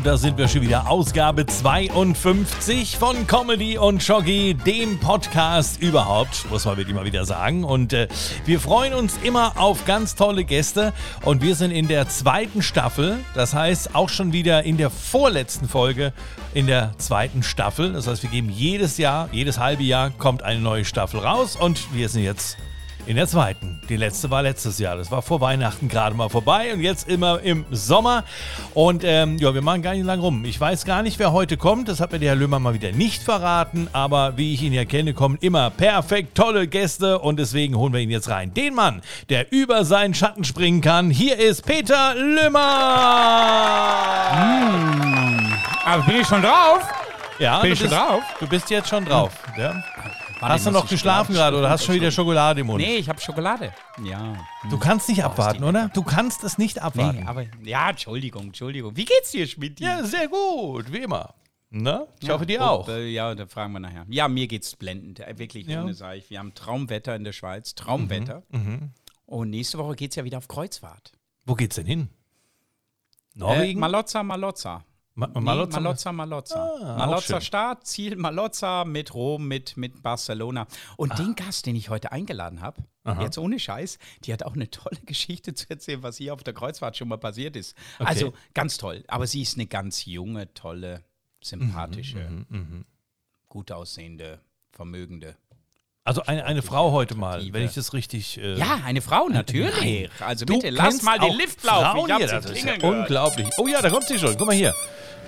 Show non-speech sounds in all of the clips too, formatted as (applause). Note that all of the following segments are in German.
Und da sind wir schon wieder. Ausgabe 52 von Comedy und Schoggi, dem Podcast überhaupt, muss man wirklich mal wieder sagen. Und äh, wir freuen uns immer auf ganz tolle Gäste. Und wir sind in der zweiten Staffel. Das heißt, auch schon wieder in der vorletzten Folge in der zweiten Staffel. Das heißt, wir geben jedes Jahr, jedes halbe Jahr kommt eine neue Staffel raus. Und wir sind jetzt in der zweiten. Die letzte war letztes Jahr. Das war vor Weihnachten gerade mal vorbei und jetzt immer im Sommer. Und ähm, ja, wir machen gar nicht lang rum. Ich weiß gar nicht, wer heute kommt. Das hat mir der Herr Löhmer mal wieder nicht verraten. Aber wie ich ihn ja kenne, kommen immer perfekt tolle Gäste. Und deswegen holen wir ihn jetzt rein. Den Mann, der über seinen Schatten springen kann. Hier ist Peter Löhmer. Mmh. Aber bin ich schon drauf? Ja, bin du ich schon bist, drauf? Du bist jetzt schon drauf. Ja. Warte, Hast du noch geschlafen gerade oder hast du schon wieder Schokolade im Mund? Nee, ich habe Schokolade. Ja. Du kannst nicht abwarten, oder? Du kannst es nicht abwarten. Nee, aber ja, Entschuldigung, Entschuldigung. Wie geht's dir, Schmidt? Ja, sehr gut, wie immer. Na, ich Ja, hoffe dir auch. Äh, ja, da fragen wir nachher. Ja, mir geht's blendend. Äh, wirklich, Ja. ohne sag ich. Wir haben Traumwetter in der Schweiz. Traumwetter. Mhm, Und nächste Woche geht's ja wieder auf Kreuzfahrt. Wo geht's denn hin? Äh, Norwegen? Malozza, Malozza. Ma Nee? Malozza, Malozza. Ah, Malozza. Start, Ziel Malozza mit Rom, mit, mit Barcelona. Und Ah. den Gast, den ich heute eingeladen habe, jetzt ohne Scheiß, die hat auch eine tolle (laughs) Geschichte zu erzählen, was hier auf der Kreuzfahrt schon mal passiert ist. Also ganz toll. Aber sie ist eine ganz junge, tolle, sympathische, Mhm, gut aussehende, vermögende. Also eine, eine Frau heute mal, wenn ich das richtig. Äh, Ja, eine Frau natürlich. Also du bitte, lass mal den auch Lift laufen. Frauen ich hier, das ist ja unglaublich. Oh ja, da kommt sie schon. Guck mal hier.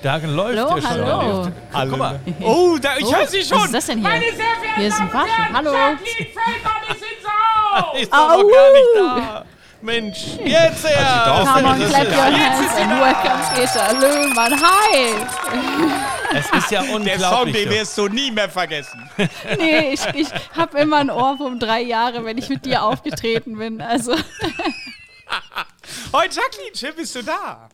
Da läuft Hallo, schon hallo. der Lift. Guck mal. Oh, da, ich höre sie schon. Was ist das denn hier? Hier ist ein Waschen. Hallo. (laughs) Ist doch noch gar nicht da. Mensch, jetzt her! Come on, clap ist- your hands and welcome Peter Löhmann. Hi. Es ist ja (laughs) Der Song, unglaublich. den wirst du nie mehr vergessen. (laughs) Nee, ich, ich habe immer ein Ohrwurm drei Jahre, wenn ich mit dir aufgetreten bin. Also, (laughs) Heute, Jacqueline, schön bist du da.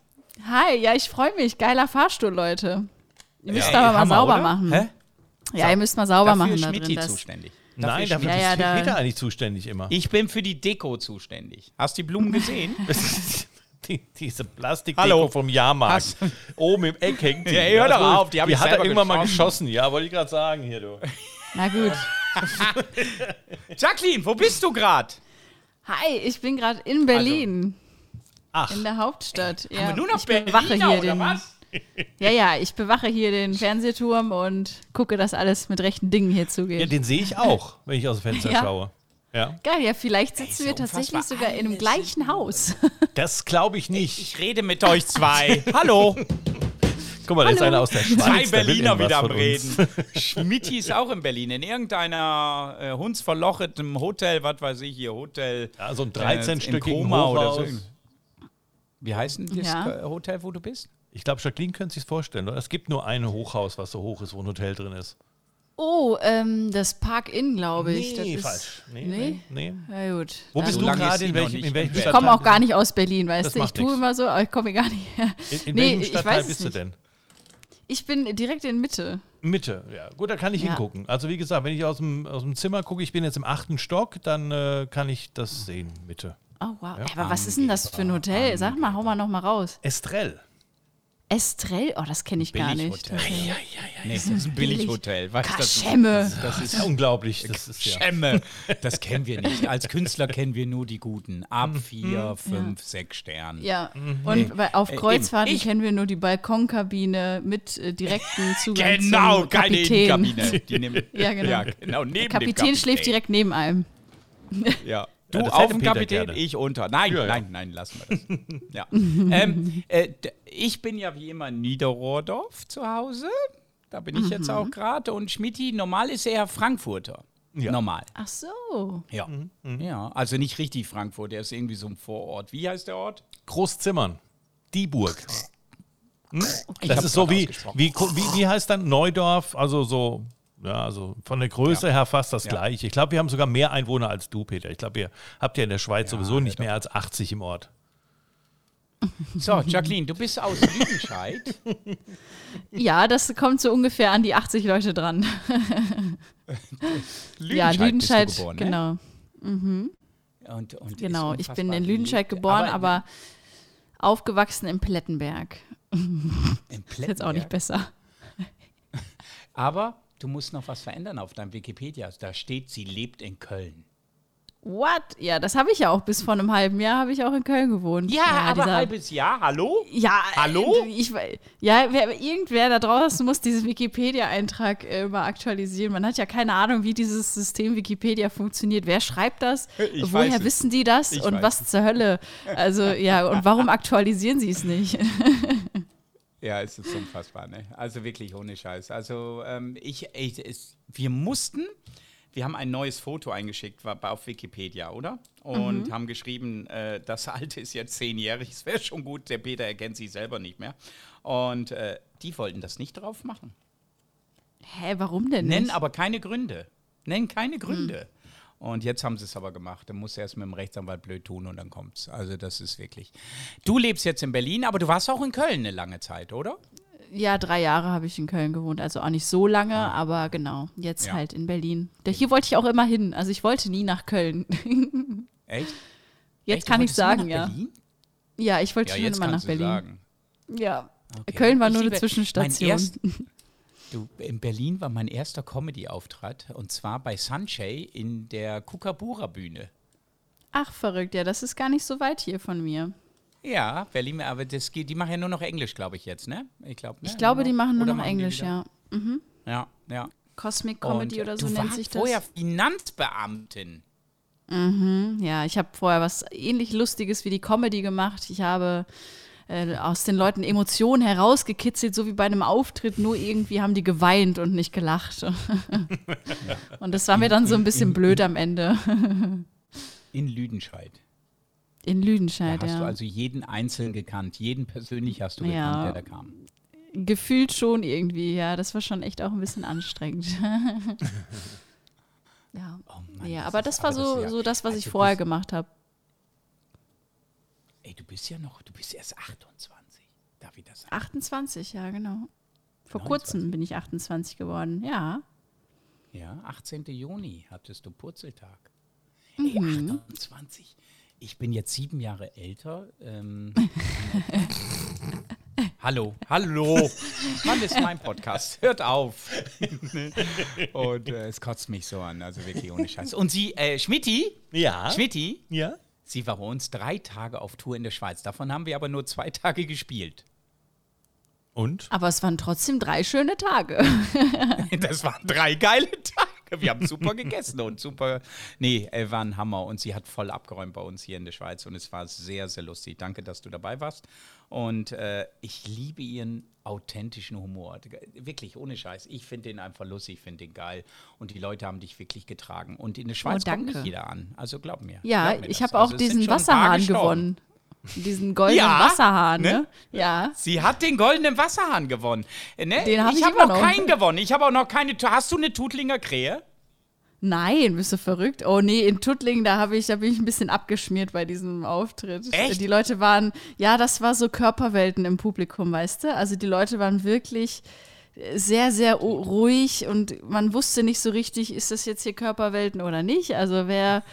hi, ja, ich freue mich. Geiler Fahrstuhl, Leute. Ihr müsst Ja, aber mal Hammer, sauber oder? machen. Hä? Ja, ihr müsst mal sauber Dafür machen ist da Schmidti drin. Das, zuständig. Nein, dafür Ja, ist ja, da- Peter eigentlich zuständig immer. Ich bin für die Deko zuständig. Hast du die Blumen gesehen? Die, diese Plastikdeko Hallo. vom Jahrmarkt. Hast- Oben im Eck hängt die. Ja, hör doch auf, die hab die ich hat er irgendwann mal geschossen. geschossen. Ja, wollte ich gerade sagen hier, du. na gut. (laughs) Jacqueline, wo bist du gerade? Hi, ich bin gerade in Berlin. Ach. In der Hauptstadt. Ja, wir nur noch ich bewache hier oder den. was? (laughs) Ja, ja, ich bewache hier den Fernsehturm und gucke, dass alles mit rechten Dingen hier zugeht. Ja, den sehe ich auch, wenn ich aus dem Fenster Ja. schaue. Ja. Geil, ja, vielleicht sitzen wir tatsächlich unfassbar. sogar in einem gleichen Haus. (laughs) Das glaube ich nicht. Ich rede mit euch zwei. (laughs) Hallo. Guck mal, da ist Hallo. einer aus der Schweiz. Zwei Berliner wieder am. Reden. (laughs) Schmidti ist auch in Berlin. In irgendeiner äh, hundsverlochetem Hotel, was weiß ich hier, Hotel. Ja, so ein äh, 13-stöckigen in Koma oder Hochhaus. so. Wie heißt denn das Ja. äh, Hotel, wo du bist? Ich glaube, Jacqueline könnte sich vorstellen. Oder? Es gibt nur ein Hochhaus, was so hoch ist, wo ein Hotel drin ist. Oh, ähm, das Park Inn, glaube ich. das Nee, ist, falsch. Nee, Nee? nee. Na gut. Wo bist So du gerade? In welchem, in welchem. Ich komme auch gar nicht aus Berlin, weißt Das du? Ich tue immer so, aber ich komme gar nicht her. In, in nee, welchem ich Stadtteil bist du denn? Ich bin direkt in Mitte. Mitte, ja. Gut, da kann ich Ja. hingucken. Also wie gesagt, wenn ich aus dem, aus dem Zimmer gucke, ich bin jetzt im achten Stock, dann äh, kann ich das sehen, Mitte. Oh, wow. Aber was ist denn das für ein Hotel? Sag mal, hau mal noch mal raus. Estrell. Estrell? Oh, das kenne ich gar nicht. Billighotel. Nee, das ist ein Billighotel. Weißt du, das ist- Kaschemme. Das ist ja unglaublich. Das ist ja. Schemme. (laughs) Das kennen wir nicht. Als Künstler kennen wir nur die guten. Ab Mhm. vier, fünf, sechs Sternen. Ja, und bei, auf Äh. Kreuzfahrten Ich- kennen wir nur die Balkonkabine mit äh, direktem (laughs) Zugang Genau, zum keine Kapitän. Kabine. Die nehmen, (laughs) Ja, genau. Ja, genau neben Der dem Kapitän schläft direkt neben einem. Ja. Du Ja, auf dem Kapitän, gerne. ich unter. Nein, Ja, ja. nein, nein, lassen wir das. (laughs) ja. ähm, äh, ich bin ja wie immer in Niederrohrdorf zu Hause. Da bin ich jetzt auch gerade. Und Schmidti, normal ist er Frankfurter. Ja. Normal. Ach so. Ja. ja. Also nicht richtig Frankfurt, er ist irgendwie so ein Vorort. Wie heißt der Ort? Großzimmern. Die Burg. Hm? Das ist so wie, wie, wie, wie heißt dann Neudorf? Also so, ja, also von der Größe her fast das Ja. gleiche. Ich glaube, wir haben sogar mehr Einwohner als du, Peter. Ich glaube, ihr habt ja in der Schweiz sowieso nicht mehr als 80 im Ort. So, Jacqueline, du bist aus Lüdenscheid. (laughs) Ja, das kommt so ungefähr an die 80 Leute dran. (laughs) ja, Lüdenscheid, bist du geboren, ne? genau. Und, und Genau, ich bin in Lüdenscheid geboren, aber, Aufgewachsen im Plettenberg. Im (laughs) Ist jetzt auch nicht Plettenberg. besser. Aber du musst noch was verändern auf deinem Wikipedia. Da steht, sie lebt in Köln. What? Ja, das habe ich ja auch bis vor einem halben Jahr habe ich auch in Köln gewohnt. aber dieser- halbes Jahr, hallo? Ja, Hallo? äh, Ich, ja, wer, irgendwer da draußen muss diesen Wikipedia-Eintrag äh, mal aktualisieren. Man hat ja keine Ahnung, wie dieses System Wikipedia funktioniert. Wer schreibt das? Ich Woher weiß es. wissen die das? Ich und was zur Hölle? Also, ja, und warum aktualisieren sie es nicht? (laughs) Ja, es ist unfassbar, ne? Also wirklich ohne Scheiß. Also ähm, ich, ich es, wir mussten, wir haben ein neues Foto eingeschickt war, auf Wikipedia, oder? Und haben geschrieben, äh, das alte ist jetzt zehnjährig, es wäre schon gut, der Peter erkennt sich selber nicht mehr. Und äh, die wollten das nicht drauf machen. Hä, warum denn Nennen nicht? aber keine Gründe. Nennen keine Gründe. Und jetzt haben sie es aber gemacht. Dann muss er erst mit dem Rechtsanwalt blöd tun und dann kommt's. Also das ist wirklich. Du lebst jetzt in Berlin, aber du warst auch in Köln eine lange Zeit, oder? Ja, drei Jahre habe ich in Köln gewohnt. Also auch nicht so lange, aber genau. Jetzt Ja. halt in Berlin. Da, hier wollte ich auch immer hin. Also ich wollte nie nach Köln. (laughs) Echt? Jetzt Echt? Du kann ich sagen, nach ja. Berlin? Ja, ich wollte Ja, schon immer nach du Berlin. sagen. Ja. Okay. Köln war Ich nur eine Zwischenstation. Mein erst, (laughs) du, in Berlin war mein erster Comedy-Auftritt und zwar bei Sunshine in der Kukabura-Bühne. Ach, verrückt. Ja, das ist gar nicht so weit hier von mir. Ja, Berlin, aber das, geht- die machen ja nur noch Englisch, glaube ich jetzt, ne? Ich, glaub, ne? Ich glaube, die machen nur Oder noch die Englisch, ja. Ja, ja. Cosmic Comedy Und, oder so du nennt sich das. vorher Finanzbeamtin. Ja, ich habe vorher was ähnlich Lustiges wie die Comedy gemacht. Ich habe äh, aus den Leuten Emotionen herausgekitzelt, so wie bei einem Auftritt, nur irgendwie haben die geweint und nicht gelacht. (laughs) und das war mir dann so ein bisschen blöd am Ende. In Lüdenscheid. In Da Lüdenscheid, hast du ja. also jeden einzeln gekannt. Jeden persönlich hast du gekannt, Ja. der da kam. Gefühlt schon irgendwie, ja. Das war schon echt auch ein bisschen anstrengend. (laughs) ja. Oh Mann, ja, das aber ist- das war das so, ja- so das, was also ich vorher gemacht habe. Ey, du bist ja noch, du bist erst 28. Darf ich das sagen? 28, ja, genau. Vor 29. kurzem bin ich 28 geworden, ja. Ja, 18. Juni hattest du Purzeltag. Mhm. Ey, 28. Ich bin jetzt sieben Jahre älter. Ähm, (laughs) hallo, hallo. Mann, das ist mein Podcast. Hört auf. Und äh, es kotzt mich so an, also wirklich ohne Scheiß. Und sie, äh, Schmidti, Ja. Schmidti, Ja. Sie war bei uns drei Tage auf Tour in der Schweiz. Davon haben wir aber nur zwei Tage gespielt. Und? Aber es waren trotzdem drei schöne Tage. (laughs) Das waren drei geile Tage. (laughs) Wir haben super gegessen und super. Nee, äh, war ein Hammer. Und sie hat voll abgeräumt bei uns hier in der Schweiz. Und es war sehr, sehr lustig. Danke, dass du dabei warst. Und äh, ich liebe ihren authentischen Humor. Wirklich, ohne Scheiß. Ich finde den einfach lustig, ich finde den geil. Und die Leute haben dich wirklich getragen. Und in der Schweiz kommt danke. nicht jeder an. Also glaub mir. Ja, glaub mir ich habe auch Also diesen Wasserhahn gewonnen. Diesen goldenen Ja, Wasserhahn, ne? ne? Ja. Sie hat den goldenen Wasserhahn gewonnen. Äh, Ne? Den hab ich habe immer noch noch. keinen gewonnen. Ich habe auch noch keine. Hast du eine Tutlinger Krähe? Nein, bist du verrückt? Oh nee, in Tuttlingen, da habe ich, da bin ich ein bisschen abgeschmiert bei diesem Auftritt. Echt? Die Leute waren, ja, das war so Körperwelten im Publikum, weißt du? Also die Leute waren wirklich sehr, sehr ruhig und man wusste nicht so richtig, ist das jetzt hier Körperwelten oder nicht? Also wer,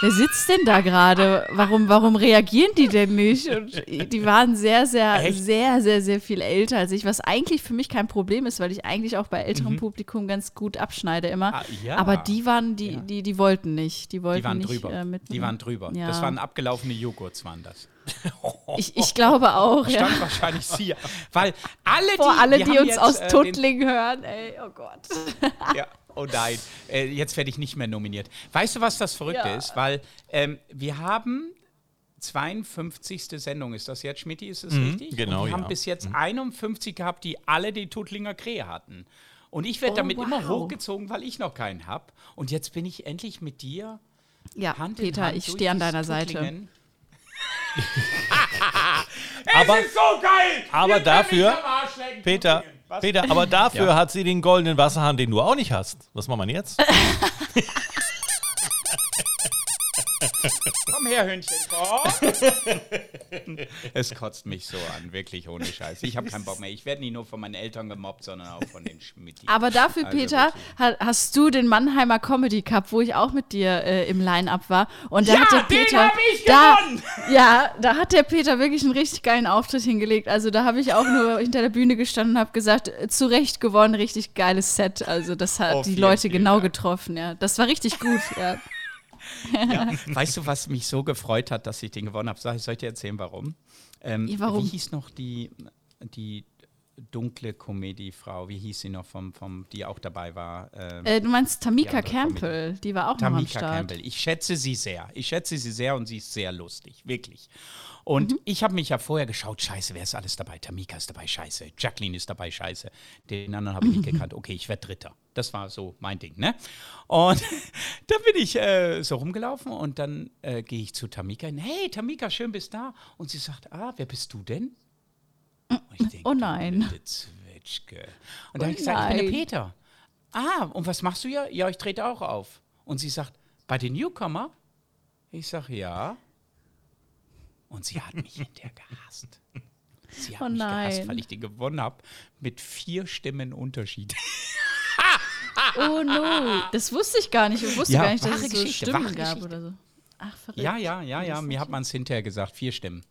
wer sitzt denn da gerade? Warum, warum reagieren die denn nicht? Und die waren sehr, sehr, Echt? sehr, sehr, sehr viel älter als ich, was eigentlich für mich kein Problem ist, weil ich eigentlich auch bei älterem Publikum ganz gut abschneide immer. Mhm. Ah, ja. Aber die waren, die, Ja. die, die wollten nicht. Die wollten Die waren nicht drüber. Äh, mit die waren drüber. Ja. Das waren abgelaufene Joghurts, waren das. (laughs) Ich, ich glaube auch, ja. Stand wahrscheinlich sie. Weil alle, die, alle, die haben uns jetzt, aus äh, Tuttlingen hören, ey, oh Gott. Ja, oh nein, äh, jetzt werde ich nicht mehr nominiert. Weißt du, was das Verrückte Ja. ist? Weil ähm, wir haben 52. Sendung, ist das jetzt, Schmidti, ist das Mhm, richtig? genau, Und wir haben ja. bis jetzt 51 gehabt, die alle die Tuttlinger Krähe hatten. Und ich werde Oh, damit immer wow. hochgezogen, weil ich noch keinen habe. Und jetzt bin ich endlich mit dir Ja, Hand in Peter, Hand ich stehe an deiner Seite. Tuttlingen. (laughs) Aber, Es ist so geil! aber dafür, Peter. Was? Peter, aber (laughs) dafür Ja. hat sie den goldenen Wasserhahn, den du auch nicht hast. Was machen wir jetzt? (laughs) Komm her, Hündchen. Komm. (laughs) es kotzt mich so an, wirklich ohne Scheiß. Ich habe keinen Bock mehr. Ich werde nicht nur von meinen Eltern gemobbt, sondern auch von den Schmidt. Aber dafür, also Peter, ha hast du den Mannheimer Comedy Cup, wo ich auch mit dir äh, im Line-Up war. Und da ja, hat der Peter, ich da! Ja, da hat der Peter wirklich einen richtig geilen Auftritt hingelegt. Also da habe ich auch nur hinter der Bühne gestanden und habe gesagt, äh, zu Recht gewonnen, richtig geiles Set. Also das hat Auf die Leute genau getroffen. Ja, das war richtig gut. Ja. Ja. (laughs) Weißt du, was mich so gefreut hat, dass ich den gewonnen habe? Soll ich dir erzählen, warum? Ähm, ja, warum? Wie hieß noch die, die dunkle Comedy-Frau? Wie hieß sie noch, vom, vom, die auch dabei war? Ähm, äh, du meinst Tamika Campbell, Comedy. die war auch Tamika noch am Start. Campbell. Ich schätze sie sehr. Ich schätze sie sehr und sie ist sehr lustig, wirklich. Und mhm. ich habe mich ja vorher geschaut, scheiße, wer ist alles dabei? Tamika ist dabei, scheiße. Jacqueline ist dabei, scheiße. Den anderen habe ich nicht (laughs) gekannt. Okay, ich werde Dritter. Das war so mein Ding, ne? Und (laughs) dann bin ich äh, so rumgelaufen und dann äh, gehe ich zu Tamika hin. Hey, Tamika, schön bist da. Und sie sagt, ah, wer bist du denn? Denk, oh nein. Zwetschge. Und dann oh habe ich gesagt, nein. ich bin der Peter. Ah, und was machst du hier? Ja, ich trete auch auf. Und sie sagt, bei den Newcomer? Ich sage, ja. Und sie hat mich hinterher gehasst. Sie hat oh mich gehasst, weil ich den gewonnen habe mit vier Stimmen Unterschied. oh no, das wusste ich gar nicht. Ich wusste ja, gar nicht, dass es so Stimmen gab oder so. Ach, verrückt. Ja, ja, ja, ja. Mir hat man es hinterher gesagt, vier Stimmen.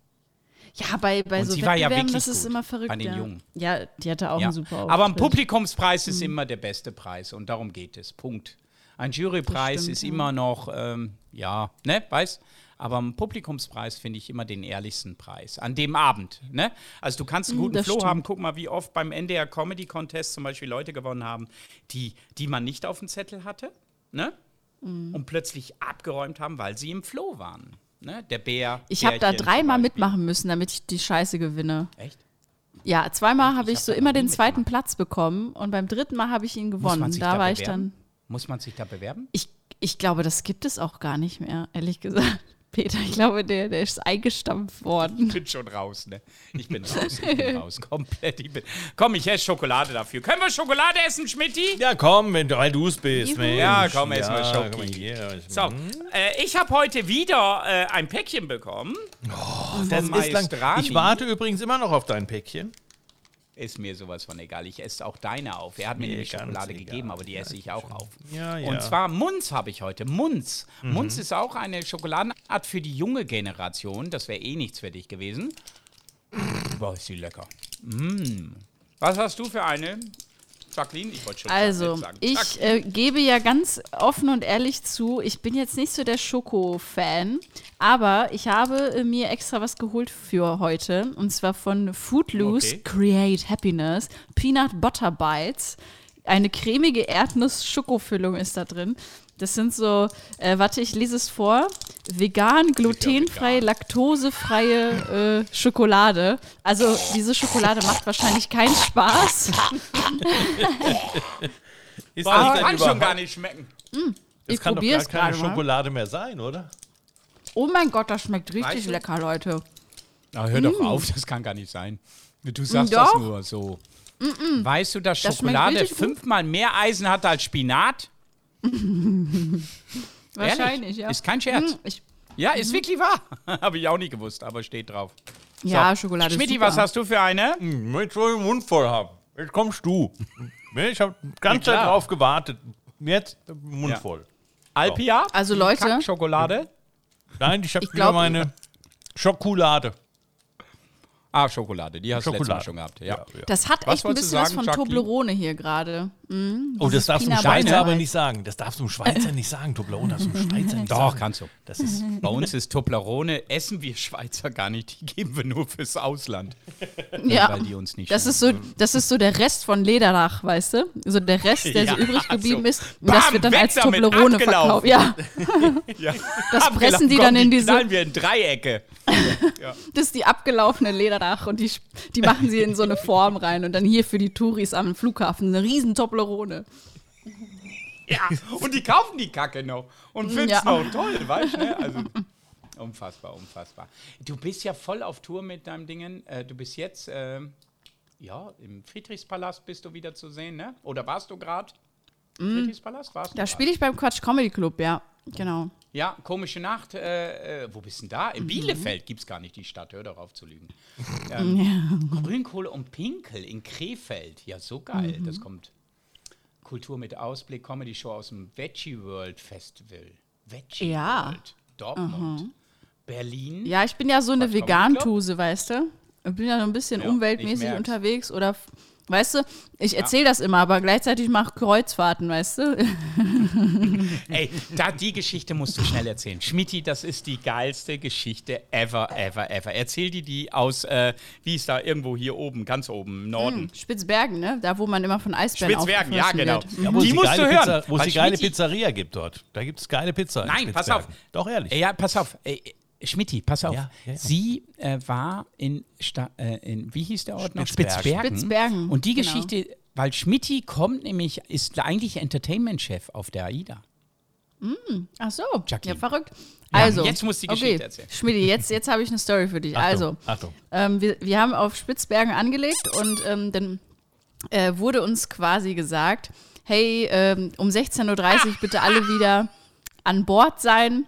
Ja, bei, bei so sie war ja wirklich das ist immer verrückt. Bei den ja. Jungen. Ja, die hatte auch ja. einen super Auftritt. Aber ein Publikumspreis ist mhm. immer der beste Preis und darum geht es. Punkt. Ein Jurypreis stimmt, ist ja. immer noch, ähm, ja, ne, weißt aber ein Publikumspreis finde ich immer den ehrlichsten Preis. An dem Abend. Ne? Also du kannst einen mhm, guten das Flow stimmt. haben. Guck mal, wie oft beim NDR Comedy Contest zum Beispiel Leute gewonnen haben, die, die man nicht auf dem Zettel hatte. Ne? Mhm. Und plötzlich abgeräumt haben, weil sie im Flow waren. Ne? Der Bär. Ich habe da dreimal mitmachen müssen, damit ich die Scheiße gewinne. Echt? Ja, zweimal habe ich, hab so immer den zweiten mitmachen. Platz bekommen und beim dritten Mal habe ich ihn gewonnen. Da, da war ich dann. Muss man sich da bewerben? Ich, ich glaube, das gibt es auch gar nicht mehr, ehrlich gesagt. Peter, ich glaube, der, der ist eingestampft worden. Ich bin schon raus, ne? Ich bin raus, ich bin raus, komplett. Ich bin, komm, ich esse Schokolade dafür. Können wir Schokolade essen, Schmidti? Ja, komm, wenn du, weil du es bist. Mensch. Ja, komm, essen wir Schoki. So, äh, ich habe heute wieder äh, ein Päckchen bekommen. Oh, das ist lang. Ich warte übrigens immer noch auf dein Päckchen ist mir sowas von egal. Ich esse auch deine auf. Er hat mir, nämlich Schokolade gegeben, aber die esse ich auch auf. Ja, ja. Und zwar Munz habe ich heute. Munz. Mhm. Munz ist auch eine Schokoladenart für die junge Generation. Das wäre eh nichts für dich gewesen. Boah, ist sie lecker. Mm. Was hast du für eine? Jacqueline, ich wollte schon Also, sagen. ich äh, gebe ja ganz offen und ehrlich zu, ich bin jetzt nicht so der Schoko-Fan, aber ich habe äh, mir extra was geholt für heute und zwar von Foodloose okay. Create Happiness Peanut Butter Bites. Eine cremige Erdnuss-Schokofüllung ist da drin. Das sind so, äh, warte, ich lese es vor. Vegan, glutenfrei, laktosefreie äh, Schokolade. Also diese Schokolade macht wahrscheinlich keinen Spaß. (laughs) Ist Boah, das kann schon gar nicht schmecken. Mm, das ich kann doch gar keine Schokolade mehr sein, oder? Oh mein Gott, das schmeckt richtig weißt du? lecker, Leute. Na, hör mm. doch auf, das kann gar nicht sein. Du sagst doch. das nur so. Mm weißt du, dass das Schokolade fünfmal mehr Eisen hat als Spinat? (laughs) Wahrscheinlich, ja. Ist kein Scherz. Hm, ich, ja, ist mhm. wirklich wahr. (laughs) Habe ich auch nie gewusst, aber steht drauf. Ja, so. Schokolade Schmidti, was hast du für eine? Hm, ich soll den Mund voll haben. Jetzt kommst du. (laughs) Ich habe die ganze Zeit drauf gewartet. Jetzt Mund ja. voll. Alpia? Also Leute. Schokolade? Nein, ich habe wieder meine Schokolade. Ah, Schokolade, die hast du letztes Mal schon gehabt. Ja. Ja, ja. Das hat echt ein bisschen was von Toblerone hier gerade. Mhm. Oh, das darfst du dem Schweizer aber nicht sagen. Das darfst du dem Schweizer nicht sagen. Toblerone darfst du dem (laughs) Schweizer nicht Doch, sagen. Doch, kannst du. Das ist, (laughs) bei uns ist Toblerone, essen wir Schweizer gar nicht. Die geben wir nur fürs Ausland. Ja, weil die uns nicht das ist, so, das ist so der Rest von Lederach, weißt du? So der Rest, der so übrig geblieben so. ist. Bam, das wird dann als Toblerone verkauft. Ja. (laughs) ja. Das pressen die dann in diese... wir in Dreiecke. (laughs) Das ist die abgelaufene Lederach und die, die machen sie in so eine Form rein und dann hier für die Touris am Flughafen eine riesen Toblerone. Ja, und die kaufen die Kacke noch und finden es ja. noch toll, weißt du? Ne? Also, unfassbar, unfassbar. Du bist ja voll auf Tour mit deinem Dingen. Äh, du bist jetzt, äh, ja, im Friedrichspalast bist du wieder zu sehen, ne? Oder warst du gerade? Friedrichspalast? Warst du Da spiele ich beim Quatsch Comedy Club, ja. Genau. Ja, komische Nacht. Äh, äh, wo bist du denn da? In Bielefeld gibt es gar nicht die Stadt, hör doch auf zu lügen. (laughs) Ähm, Grünkohle und Pinkel in Krefeld. Ja, so geil. Das kommt. Kultur mit Ausblick, Comedy-Show aus dem Veggie World Festival. Veggie Ja. World. Dortmund. Berlin. Ja, ich bin ja so eine Comedy Vegan-Tuse, weißt du? Ich bin ja so ein bisschen Ja, umweltmäßig unterwegs oder, weißt du, ich erzähle das immer, aber gleichzeitig mache Kreuzfahrten, weißt du? (laughs) Ey, da, die Geschichte musst du schnell erzählen. Schmidti, das ist die geilste Geschichte ever, ever, ever. Erzähl die die aus, äh, wie ist da irgendwo hier oben, ganz oben, im Norden. Spitzbergen, ne? Da, wo man immer von Eisbären Spitzbergen, ja, genau. wird. Ja, Die musst du hören, Pizza, wo es die geile Pizzeria gibt dort. Da gibt es geile Pizza. in Nein, pass auf. Doch, ehrlich. Ja, pass auf. Äh, Schmidti, pass auf. Ja, ja, ja. Sie äh, war in, Sta äh, in, wie hieß der Ort noch? Spitzbergen. Spitzbergen, Und die genau. Geschichte, weil Schmidti kommt nämlich, ist eigentlich Entertainment-Chef auf der AIDA. Ach so, Jacqueline. ja, verrückt. Ja, Also, jetzt musst du die okay. Geschichte erzählen. Schmidi, jetzt, jetzt habe ich eine Story für dich. Also, Achtung. ähm, wir, wir haben auf Spitzbergen angelegt und ähm, dann äh, wurde uns quasi gesagt, hey, ähm, um 16.30 Uhr bitte alle wieder an Bord sein.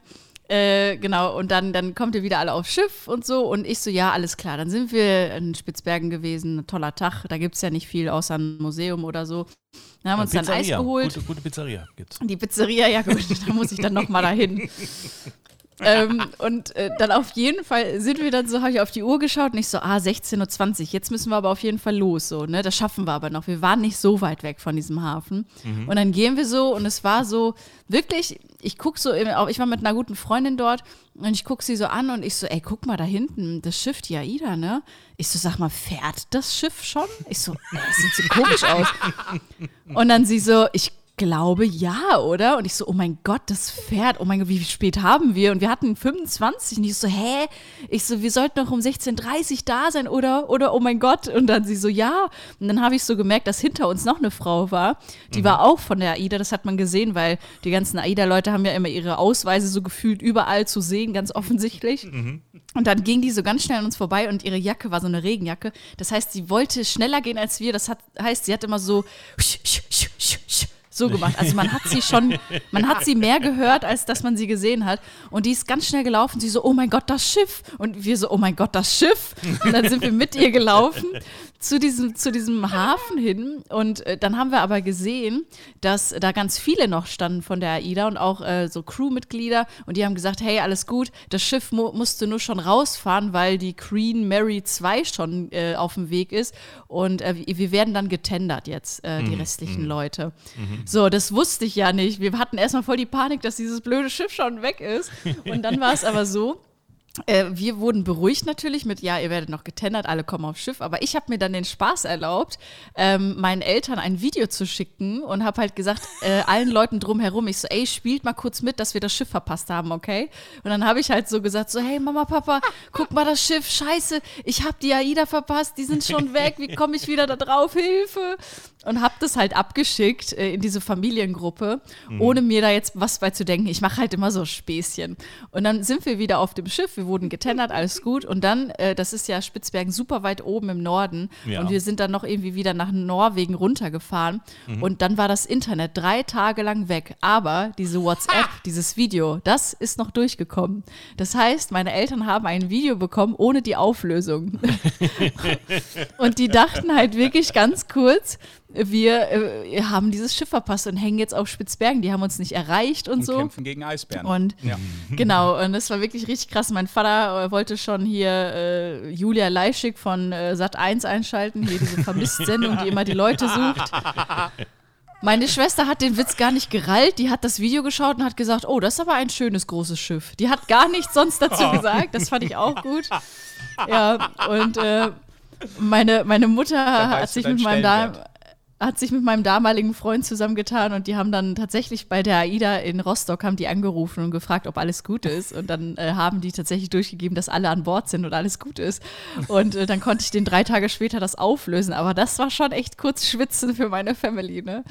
Äh, genau, und dann, dann kommt ihr wieder alle aufs Schiff und so. Und ich so, ja, alles klar. Dann sind wir in Spitzbergen gewesen, ein toller Tag. Da gibt es ja nicht viel außer ein Museum oder so. Dann haben wir uns dann Eis Pizzeria. geholt. Gute, gute Pizzeria gibt's. Die Pizzeria, ja gut, (laughs) da muss ich dann nochmal dahin. (laughs) ähm, und äh, dann auf jeden Fall sind wir dann so, habe ich auf die Uhr geschaut und ich so, ah, 16.20 Uhr, jetzt müssen wir aber auf jeden Fall los, so, ne, das schaffen wir aber noch. Wir waren nicht so weit weg von diesem Hafen. Und dann gehen wir so und es war so, wirklich, ich gucke so, ich war mit einer guten Freundin dort und ich gucke sie so an und ich so, ey, guck mal da hinten, das Schiff, die AIDA, ne? Ich so, sag mal, fährt das Schiff schon? Ich so, ey, das sieht so komisch aus. (laughs) Und dann sie so, ich glaube ja, oder? Und ich so, oh mein Gott, das Pferd, oh mein Gott, wie spät haben wir? Und wir hatten 25. Und ich so, hä? Ich so, wir sollten doch um 16.30 Uhr da sein, oder? Oder, oh mein Gott. Und dann sie so, ja. Und dann habe ich so gemerkt, dass hinter uns noch eine Frau war. Die war auch von der AIDA, das hat man gesehen, weil die ganzen AIDA-Leute haben ja immer ihre Ausweise so gefühlt überall zu sehen, ganz offensichtlich. Und dann ging die so ganz schnell an uns vorbei und ihre Jacke war so eine Regenjacke. Das heißt, sie wollte schneller gehen als wir. Das hat, heißt, sie hat immer so so gemacht. Also man hat sie schon, man hat sie mehr gehört, als dass man sie gesehen hat. Und die ist ganz schnell gelaufen. Sie so, oh mein Gott, das Schiff. Und wir so, oh mein Gott, das Schiff. Und dann sind wir mit ihr gelaufen zu diesem, zu diesem Hafen hin. Und äh, dann haben wir aber gesehen, dass da ganz viele noch standen von der AIDA und auch äh, so Crewmitglieder. Und die haben gesagt, hey, alles gut, das Schiff mu musste nur schon rausfahren, weil die Queen Mary 2 schon äh, auf dem Weg ist. Und äh, wir- werden dann getendert jetzt, äh, die restlichen Leute. So, das wusste ich ja nicht. Wir hatten erstmal voll die Panik, dass dieses blöde Schiff schon weg ist. Und dann war es aber so, äh, wir wurden beruhigt natürlich mit, ja, ihr werdet noch getendert, alle kommen aufs Schiff. Aber ich habe mir dann den Spaß erlaubt, ähm, meinen Eltern ein Video zu schicken und habe halt gesagt, äh, allen Leuten drumherum, ich so, ey, spielt mal kurz mit, dass wir das Schiff verpasst haben, okay? Und dann habe ich halt so gesagt, so, hey, Mama, Papa, guck mal das Schiff, scheiße, ich habe die AIDA verpasst, die sind schon weg, wie komme ich wieder da drauf, Hilfe? Und habe das halt abgeschickt äh, in diese Familiengruppe, ohne mir da jetzt was bei zu denken. Ich mache halt immer so Späßchen. Und dann sind wir wieder auf dem Schiff, wir wurden getendert, alles gut. Und dann, äh, das ist ja Spitzbergen super weit oben im Norden. Ja. Und wir sind dann noch irgendwie wieder nach Norwegen runtergefahren. Und dann war das Internet drei Tage lang weg. Aber diese WhatsApp, dieses Video, das ist noch durchgekommen. Das heißt, meine Eltern haben ein Video bekommen ohne die Auflösung. (laughs) Und die dachten halt wirklich ganz kurz, wir äh, haben dieses Schiff verpasst und hängen jetzt auf Spitzbergen. Die haben uns nicht erreicht und, Und so. kämpfen gegen Eisbären. Und ja. (laughs) genau, und das war wirklich richtig krass. Mein Vater äh, wollte schon hier äh, Julia Leischig von äh, Sat 1 einschalten, hier diese Vermisst-Sendung, die immer die Leute sucht. (laughs) Meine Schwester hat den Witz gar nicht gerallt, die hat das Video geschaut und hat gesagt, oh, das ist aber ein schönes großes Schiff. Die hat gar nichts sonst dazu gesagt, das fand ich auch gut. Ja, und äh, meine, meine Mutter hat sich, mit meinem da Stellenwert. Hat sich mit meinem damaligen Freund zusammengetan und die haben dann tatsächlich bei der AIDA in Rostock haben die angerufen und gefragt, ob alles gut ist. Und dann äh, haben die tatsächlich durchgegeben, dass alle an Bord sind und alles gut ist. Und äh, dann konnte ich den drei Tage später das auflösen. Aber das war schon echt kurz schwitzen für meine Family, ne?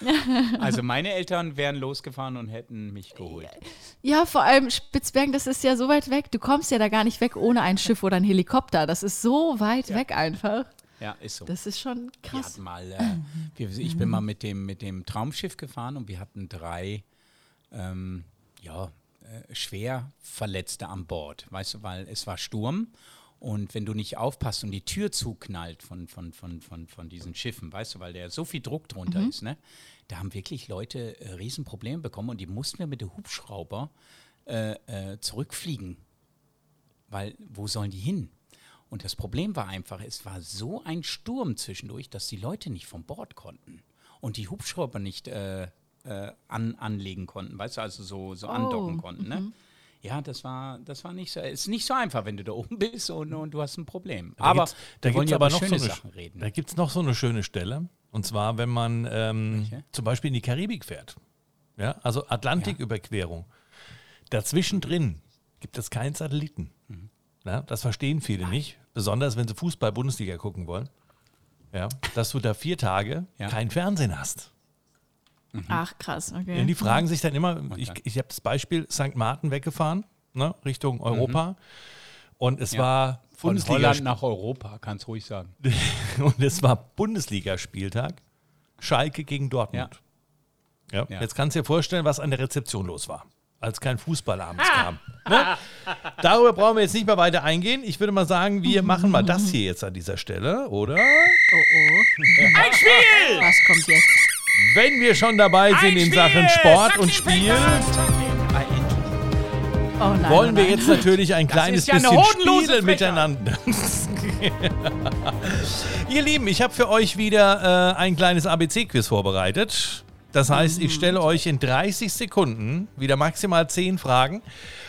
(laughs) Also meine Eltern wären losgefahren und hätten mich geholt. Ja, vor allem Spitzbergen, das ist ja so weit weg. Du kommst ja da gar nicht weg ohne ein Schiff oder ein Helikopter. Das ist so weit weg einfach. Ja, ist so. Das ist schon krass. mal, äh, wir, ich bin mal mit dem, mit dem Traumschiff gefahren und wir hatten drei, ähm, ja, äh, schwer Verletzte an Bord, weißt du, weil es war Sturm und wenn du nicht aufpasst und die Tür zuknallt von, von, von, von, von diesen Schiffen, weißt du, weil da so viel Druck drunter ist, ne? Da haben wirklich Leute äh, Riesenprobleme bekommen und die mussten wir mit dem Hubschrauber äh, äh, zurückfliegen. Weil, wo sollen die hin? Und das Problem war einfach, es war so ein Sturm zwischendurch, dass die Leute nicht vom Bord konnten und die Hubschrauber nicht äh, äh, an, anlegen konnten, weißt du, also so, so andocken konnten. Ne? Ja, das war, das war nicht so, ist nicht so einfach, wenn du da oben bist und, und du hast ein Problem. Da aber gibt's- da gibt's ja aber noch so eine, Sachen reden. Da gibt es noch so eine schöne Stelle. Und zwar, wenn man ähm, zum Beispiel in die Karibik fährt. Ja, also Atlantiküberquerung. Dazwischen drin gibt es keinen Satelliten. Mhm. Ja, das verstehen viele nicht. Besonders wenn sie Fußball-Bundesliga gucken wollen. Ja, dass du da vier Tage Ja. kein Fernsehen hast. Ach, krass, okay. Und die fragen sich dann immer, ich, ich habe das Beispiel St. Martin weggefahren, ne, Richtung Europa. Und es war Mhm. Von Bundesliga Holland nach Europa, kannst ruhig sagen. (laughs) und es war Bundesligaspieltag. Schalke gegen Dortmund. Ja. Ja. Jetzt kannst du dir vorstellen, was an der Rezeption los war, als kein Fußball abends kam. Ne? Darüber brauchen wir jetzt nicht mehr weiter eingehen. Ich würde mal sagen, wir machen mal das hier jetzt an dieser Stelle, oder? oh, oh. Ein Spiel! Was kommt jetzt? Wenn wir schon dabei sind in Sachen Sport und Spiel, Oh nein. wollen oh wir nein. jetzt natürlich ein kleines ja bisschen spielen miteinander. (laughs) Ihr Lieben, ich habe für euch wieder äh, ein kleines ABC-Quiz vorbereitet. Das heißt, ich stelle euch in 30 Sekunden wieder maximal 10 Fragen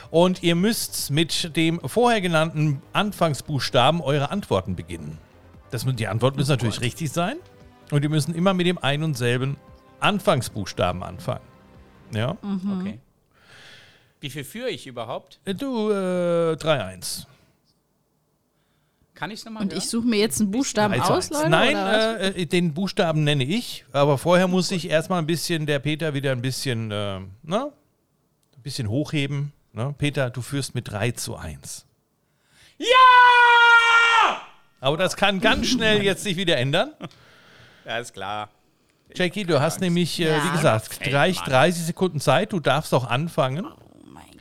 und ihr müsst mit dem vorher genannten Anfangsbuchstaben eure Antworten beginnen. Das, die Antworten müssen natürlich richtig sein und die müssen immer mit dem ein und selben Anfangsbuchstaben anfangen. Ja? Okay. Wie viel führe ich überhaupt? Du, äh, 3-1. Kann ich es nochmal Und ich suche mir jetzt einen Buchstaben 3 zu aus, 1. Leute? Nein, äh, äh, den Buchstaben nenne ich, aber vorher muss ich erstmal ein bisschen, der Peter wieder ein bisschen, äh, ne? Ein bisschen hochheben. Ne? Peter, du führst mit 3 zu 1. Ja! Aber das kann ganz schnell jetzt sich wieder ändern. Ja, ist klar. Jackie, du hast nämlich, äh, Ja. wie gesagt, gleich Mann. 30 Sekunden Zeit. Du darfst auch anfangen.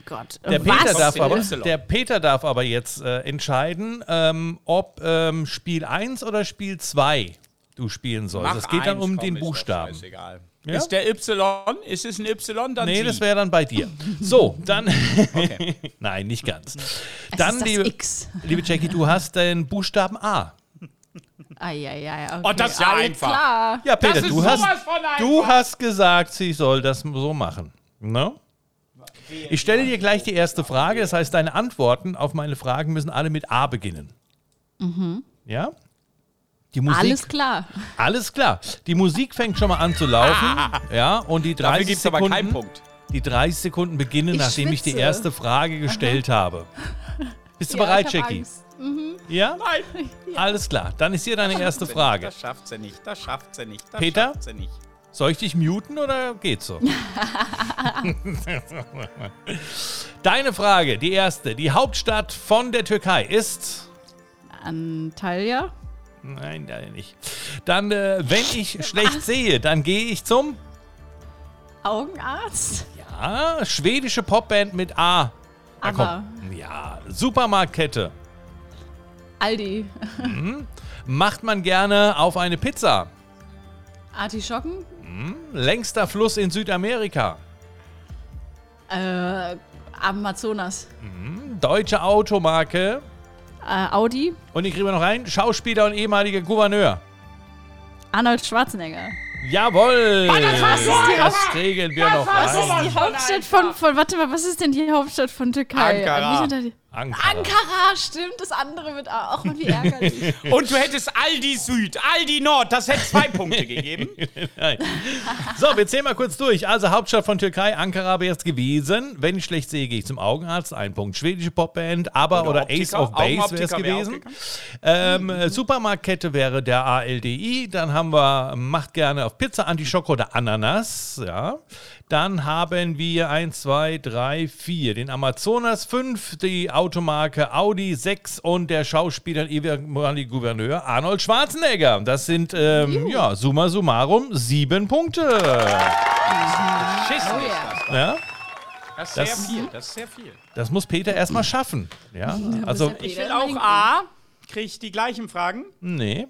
Gott. Der was? Peter, darf aber, der Peter darf aber jetzt äh, entscheiden, ähm, ob ähm, Spiel 1 oder Spiel 2 du spielen sollst. Es geht dann um den Buchstaben. Egal. Ja? Ist der Y? Ist es ein Y? Dann Nee, Sie. das wäre dann bei dir. (laughs) So, dann. (laughs) (laughs) Nein, nicht ganz. Es Dann, ist das liebe, X. liebe Jackie, du hast den Buchstaben A. Eieiei, okay. Oh, das ist ja alles einfach. Klar. Ja, Peter, ist du hast, sowas von einfach. du hast gesagt, sie soll das so machen. Ne? Ich stelle dir gleich die erste Frage. Das heißt, deine Antworten auf meine Fragen müssen alle mit A beginnen. Ja? Die Musik, Alles klar. Alles klar. Die Musik fängt schon mal an zu laufen. ja, und die 30 Dafür gibt es aber Sekunden. keinen Punkt. Die 30 Sekunden beginnen, Ich nachdem ich die schwitze. erste Frage gestellt habe. (laughs) Bist du Ja, bereit, Jackie? Angst. Ja? Nein. Alles klar. Dann ist hier deine erste Frage. Das schafft sie nicht. Das schafft sie nicht. Das Peter? schafft sie nicht. Soll ich dich muten oder geht's so? (laughs) Deine Frage, die erste. Die Hauptstadt von der Türkei ist. Antalya. Nein, leider nicht. Dann, äh, wenn ich (laughs) schlecht sehe, dann gehe ich zum. Augenarzt. Ja, schwedische Popband mit A. Na. Aber Ja, Supermarktkette. Aldi. Macht man gerne auf eine Pizza. Artischocken. Längster Fluss in Südamerika. Äh, Amazonas. Deutsche Automarke. Äh, Audi. Und ich kriege noch rein, Schauspieler und ehemaliger Gouverneur. Arnold Schwarzenegger. Jawohl! was ist die das kriegen wir noch Was ist die Hauptstadt von, von, warte mal, was ist denn die Hauptstadt von Türkei? Ankara. Ankara. Ankara, stimmt, das andere mit A. Ach, wie ärgerlich. (laughs) Und du hättest Aldi Süd, Aldi Nord, das hätte zwei Punkte (laughs) gegeben. Nein. So, wir zählen mal kurz durch. Also Hauptstadt von Türkei, Ankara wäre es gewesen. Wenn ich schlecht sehe, gehe ich zum Augenarzt. Ein Punkt. Schwedische Popband, aber oder, Optiker. Ace of Base wäre es gewesen. auch Ähm, äh, Supermarktkette wäre der ALDI. Dann haben wir, macht gerne auf Pizza, Antischoko oder Ananas. Ja. Dann haben wir 1, 2, 3, 4. Den Amazonas 5, die Automarke Audi 6 und der Schauspieler und ehemalige Gouverneur Arnold Schwarzenegger. Das sind, ähm, ja, summa summarum sieben Punkte. Schissen Oh ist ja. das. Ja? Das ist sehr viel. Das ist sehr viel. Das muss Peter erstmal schaffen. Ja, also, ja Ich will auch. A. Kriege ich die gleichen Fragen? nee.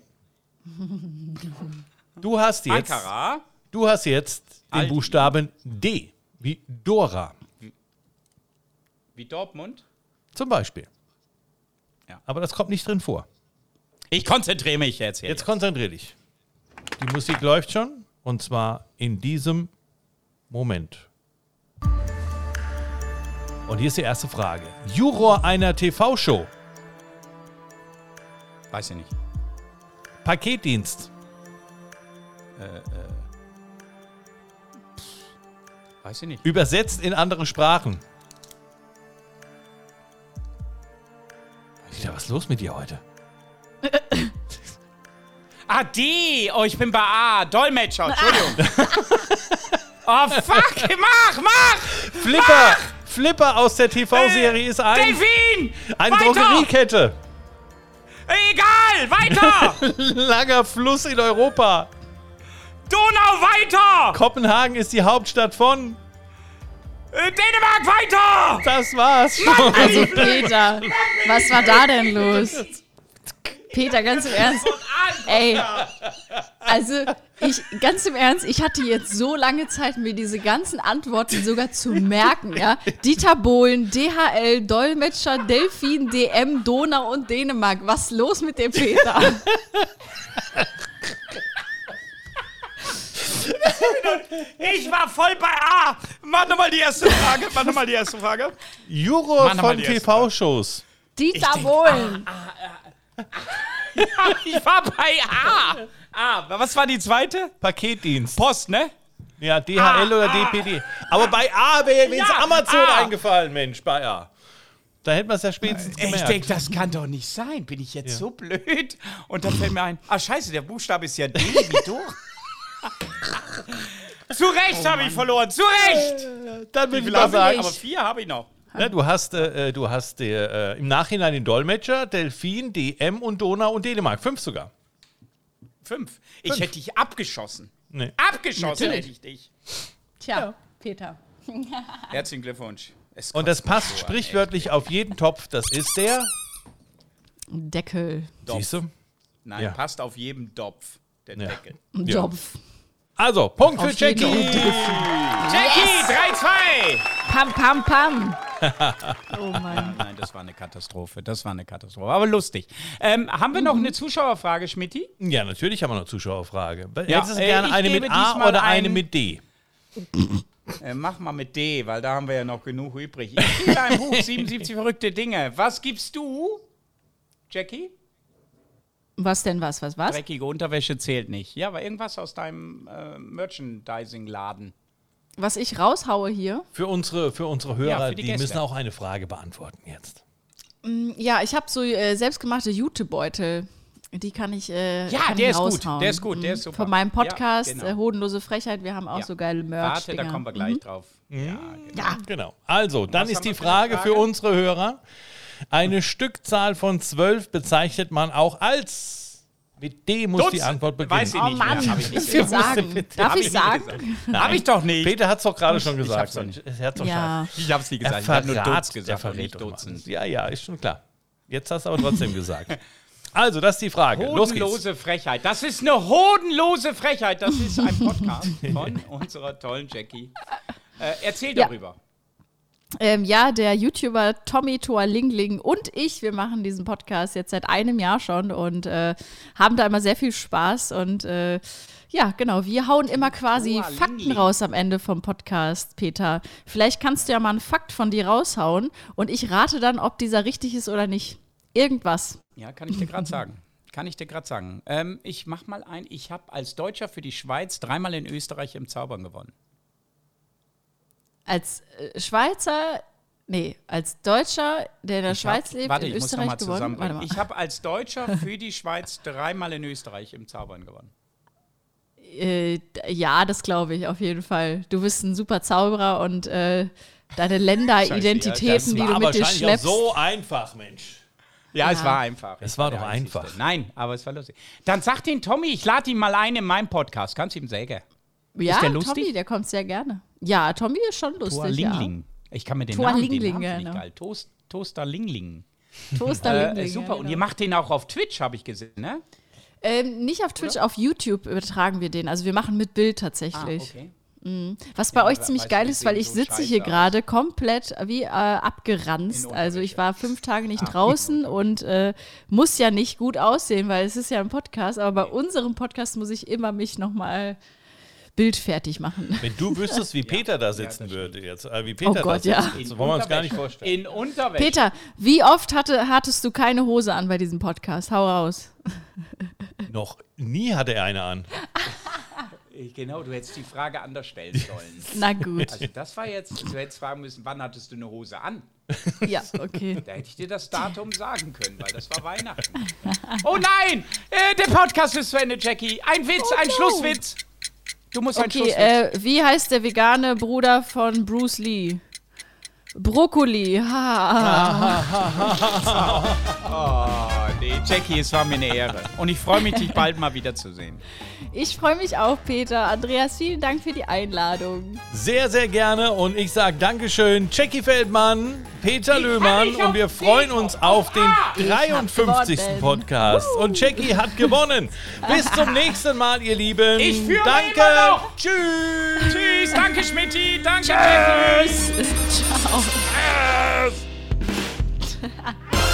Du hast jetzt, Ankara. du hast jetzt den Aldi. Buchstaben D, wie Dora Wie Dortmund. Zum Beispiel. Ja. Aber das kommt nicht drin vor. Ich konzentriere mich jetzt hier. Jetzt konzentrier dich. Die Musik läuft schon und zwar in diesem Moment. Und hier ist die erste Frage. Juror einer TV-Show, Weiß ich nicht. Paketdienst, Weiß ich nicht. übersetzt in andere Sprachen. Peter, was ist los mit dir heute? (coughs) Ah, D. Oh, ich bin bei A. Dolmetscher. Entschuldigung. (coughs) oh, fuck. Mach, mach. Flipper! Flipper aus der TV-Serie ist ein, Delfin. eine weiter. Drogeriekette. Egal. Weiter. (laughs) Langer Fluss in Europa. Donau. Weiter. Kopenhagen ist die Hauptstadt von. Äh, Dänemark. Weiter. Das war's. Also Peter, was war da denn los? Peter, ganz im Ernst. Ey, also ich, ganz im Ernst, ich hatte jetzt so lange Zeit, mir diese ganzen Antworten sogar zu merken, ja. Dieter Bohlen, DHL, Dolmetscher, Delfin, DM, Donau und Dänemark. Was ist los mit dem Peter? (laughs) Ich war voll bei A. Mach nochmal die erste Frage. Mach nochmal die erste Frage. Juror Mach noch mal von die erste TV-Shows. Dieter Bohlen. (laughs) Ich war bei A. A. Was war die zweite? Paketdienst. Post, ne? Ja, DHL oder DPD. Aber bei A wäre mir Ja, ins Amazon A. eingefallen, Mensch, bei A. Da hätten wir es ja spätestens Ich gemerkt. denke, das kann doch nicht sein. Bin ich jetzt so blöd? Und dann fällt mir ein, ah scheiße, der Buchstabe ist ja D wie (laughs) du. (laughs) Zu Recht habe ich verloren, zu Recht. Dann will ich Wie mal viel habe sagen, ich? Aber vier habe ich noch. ja, du hast, äh, du hast äh, im Nachhinein den Dolmetscher, Delfin, DM und Donau und Dänemark. Fünf sogar. Fünf. Ich hätte dich abgeschossen. Nee. Abgeschossen Natürlich. hätte ich dich. Tja, Peter. (laughs) Herzlichen Glückwunsch. Es Und das passt so an, sprichwörtlich auf jeden Topf. Das ist der. Deckel. Siehst du? Nein, Ja. passt auf jedem Dopf. Der Ja. Deckel. Ja. Topf. Also, Punkt für Auf jeden Jackie. Jackie, 3-2. Pam, pam, pam. (laughs) Oh Mann. Nein, das war eine Katastrophe. Das war eine Katastrophe. Aber lustig. Ähm, haben wir noch eine Zuschauerfrage, Schmidti? Ja, natürlich haben wir noch eine Zuschauerfrage. Ja, Hättest du äh, gerne ich eine mit A diesmal oder eine ein- mit D? Äh, mach mal mit D, weil da haben wir ja noch genug übrig. Ich gebe ein Buch, (laughs) 77 verrückte Dinge. Was gibst du, Jackie? Was denn was, was, was? Dreckige Unterwäsche zählt nicht. Ja, aber irgendwas aus deinem äh, Merchandising-Laden. Was ich raushaue hier? Für unsere, für unsere Hörer, Ja, für die die, müssen auch eine Frage beantworten jetzt. Ja, ich habe so äh, selbstgemachte Jutebeutel. Die kann ich. Äh, Ja, kann der ich ist gut, der ist gut, der Mhm. ist super. Von meinem Podcast, Ja, genau. äh, Hodenlose Frechheit. Wir haben auch Ja. so geile Merch. Warte, da kommen wir gleich drauf. Ja, genau. Ja, Genau. Also, dann ist die eine Frage für Frage? unsere Hörer. Eine Stückzahl von zwölf bezeichnet man auch als. Mit D muss die Dutzend. Antwort beginnen. Weiß ich Oh nicht mehr. Mann, Hab ich ich nicht will gesagt. sagen. Darf ich ich sagen? Hab ich doch nicht. Peter hat es doch gerade schon gesagt. hab's doch Mensch. Er hat's doch Ja. Ich hab's nicht schon. gesagt. Ich habe nur Dutz gesagt verrät nicht doch mal. Dutzend. Ja, ja, ist schon klar. Jetzt hast du aber trotzdem (laughs) gesagt. Also, das ist die Frage. Los geht's. Hodenlose Frechheit. Das ist eine hodenlose Frechheit. Das ist ein Podcast (laughs) von unserer tollen Jackie. Äh, erzähl Ja. darüber. Ähm, ja, der YouTuber Tommy Toalingling und ich, wir machen diesen Podcast jetzt seit einem Jahr schon und äh, haben da immer sehr viel Spaß. Und äh, ja, genau, wir hauen immer quasi. Fakten raus am Ende vom Podcast, Peter. Vielleicht kannst du ja mal einen Fakt von dir raushauen und ich rate dann, ob dieser richtig ist oder nicht. Irgendwas. Ja, kann ich dir gerade sagen. Kann ich dir gerade sagen. Ähm, ich mach mal ein. Ich habe als Deutscher für die Schweiz dreimal in Österreich im Zaubern gewonnen. Als äh, Schweizer, nee, als Deutscher, der in der Ich Schweiz hab, lebt, warte, in ich muss Österreich gewonnen. Warte zusammenbringen. mal. Ich habe als Deutscher (laughs) für die Schweiz dreimal in Österreich im Zaubern gewonnen. Äh, ja, das glaube ich auf jeden Fall. Du bist ein super Zauberer und äh, deine (laughs) Länderidentitäten, die du mit dir wahrscheinlich auch schleppst. so einfach, Mensch. Ja, es Ja. war einfach. Es war doch einfach. Nein, aber es war lustig. Dann sagt den Tommy, ich lade ihn mal ein in meinen Podcast. Kannst du ihm sagen? Ja, der lustig? Tommy, der kommt sehr gerne. Ja, Tommy ist schon lustig. Ja. Lingling. Ich kann mir den Namen, den Torlingling, Namen ich genau. geil. Toast, Toaster Lingling. Toaster Äh, super. Und ihr macht den auch auf Twitch, habe ich gesehen, ne? Ähm, nicht auf Twitch, auf YouTube übertragen wir den. Also wir machen mit Bild Ah, tatsächlich. okay. Was bei Ja, euch ziemlich geil ist, weil ich so sitze hier gerade komplett wie äh, abgeranzt. Also ich war fünf Tage nicht Ah, draußen und äh, muss ja nicht gut aussehen, weil es ist ja ein Podcast. Aber bei unserem Podcast muss ich immer mich nochmal bildfertig machen. Wenn du wüsstest, wie (laughs) Peter da sitzen würde jetzt, äh, wie Peter Oh Gott, da ja. sitzt, das wollen wir uns gar nicht vorstellen. In Unterwäsche. Peter, wie oft hatte, hattest du keine Hose an bei diesem Podcast? Hau raus. (laughs) Noch nie hatte er eine an. Genau, du hättest die Frage anders stellen (laughs) sollen. Na gut. Also das war jetzt, du hättest fragen müssen, wann hattest du eine Hose an? Ja, okay. Da hätte ich dir das Datum sagen können, weil das war Weihnachten. Oh nein! Äh, der Podcast ist zu Ende, Jackie. Ein Witz, ein no. Schlusswitz. Du musst einen Okay, Schlusswitz. äh, wie heißt der vegane Bruder von Bruce Lee? Brokkoli. Ha. Oh, (laughs) nee, Jackie, es war mir eine Ehre. Und ich freue mich, dich bald mal wiederzusehen. Ich freue mich auch, Peter. Andreas, vielen Dank für die Einladung. Sehr, sehr gerne und ich sage Dankeschön, Jackie Feldmann, Peter Löhmann und wir freuen uns auf den hab 53. gewonnen. Podcast. Und Jackie hat gewonnen. Bis zum (laughs) nächsten Mal, ihr Lieben. Ich führe Danke. immer noch. Tschüss. Tschüss, danke Schmidti, danke Jackie. Ciao. Tschüss. (laughs)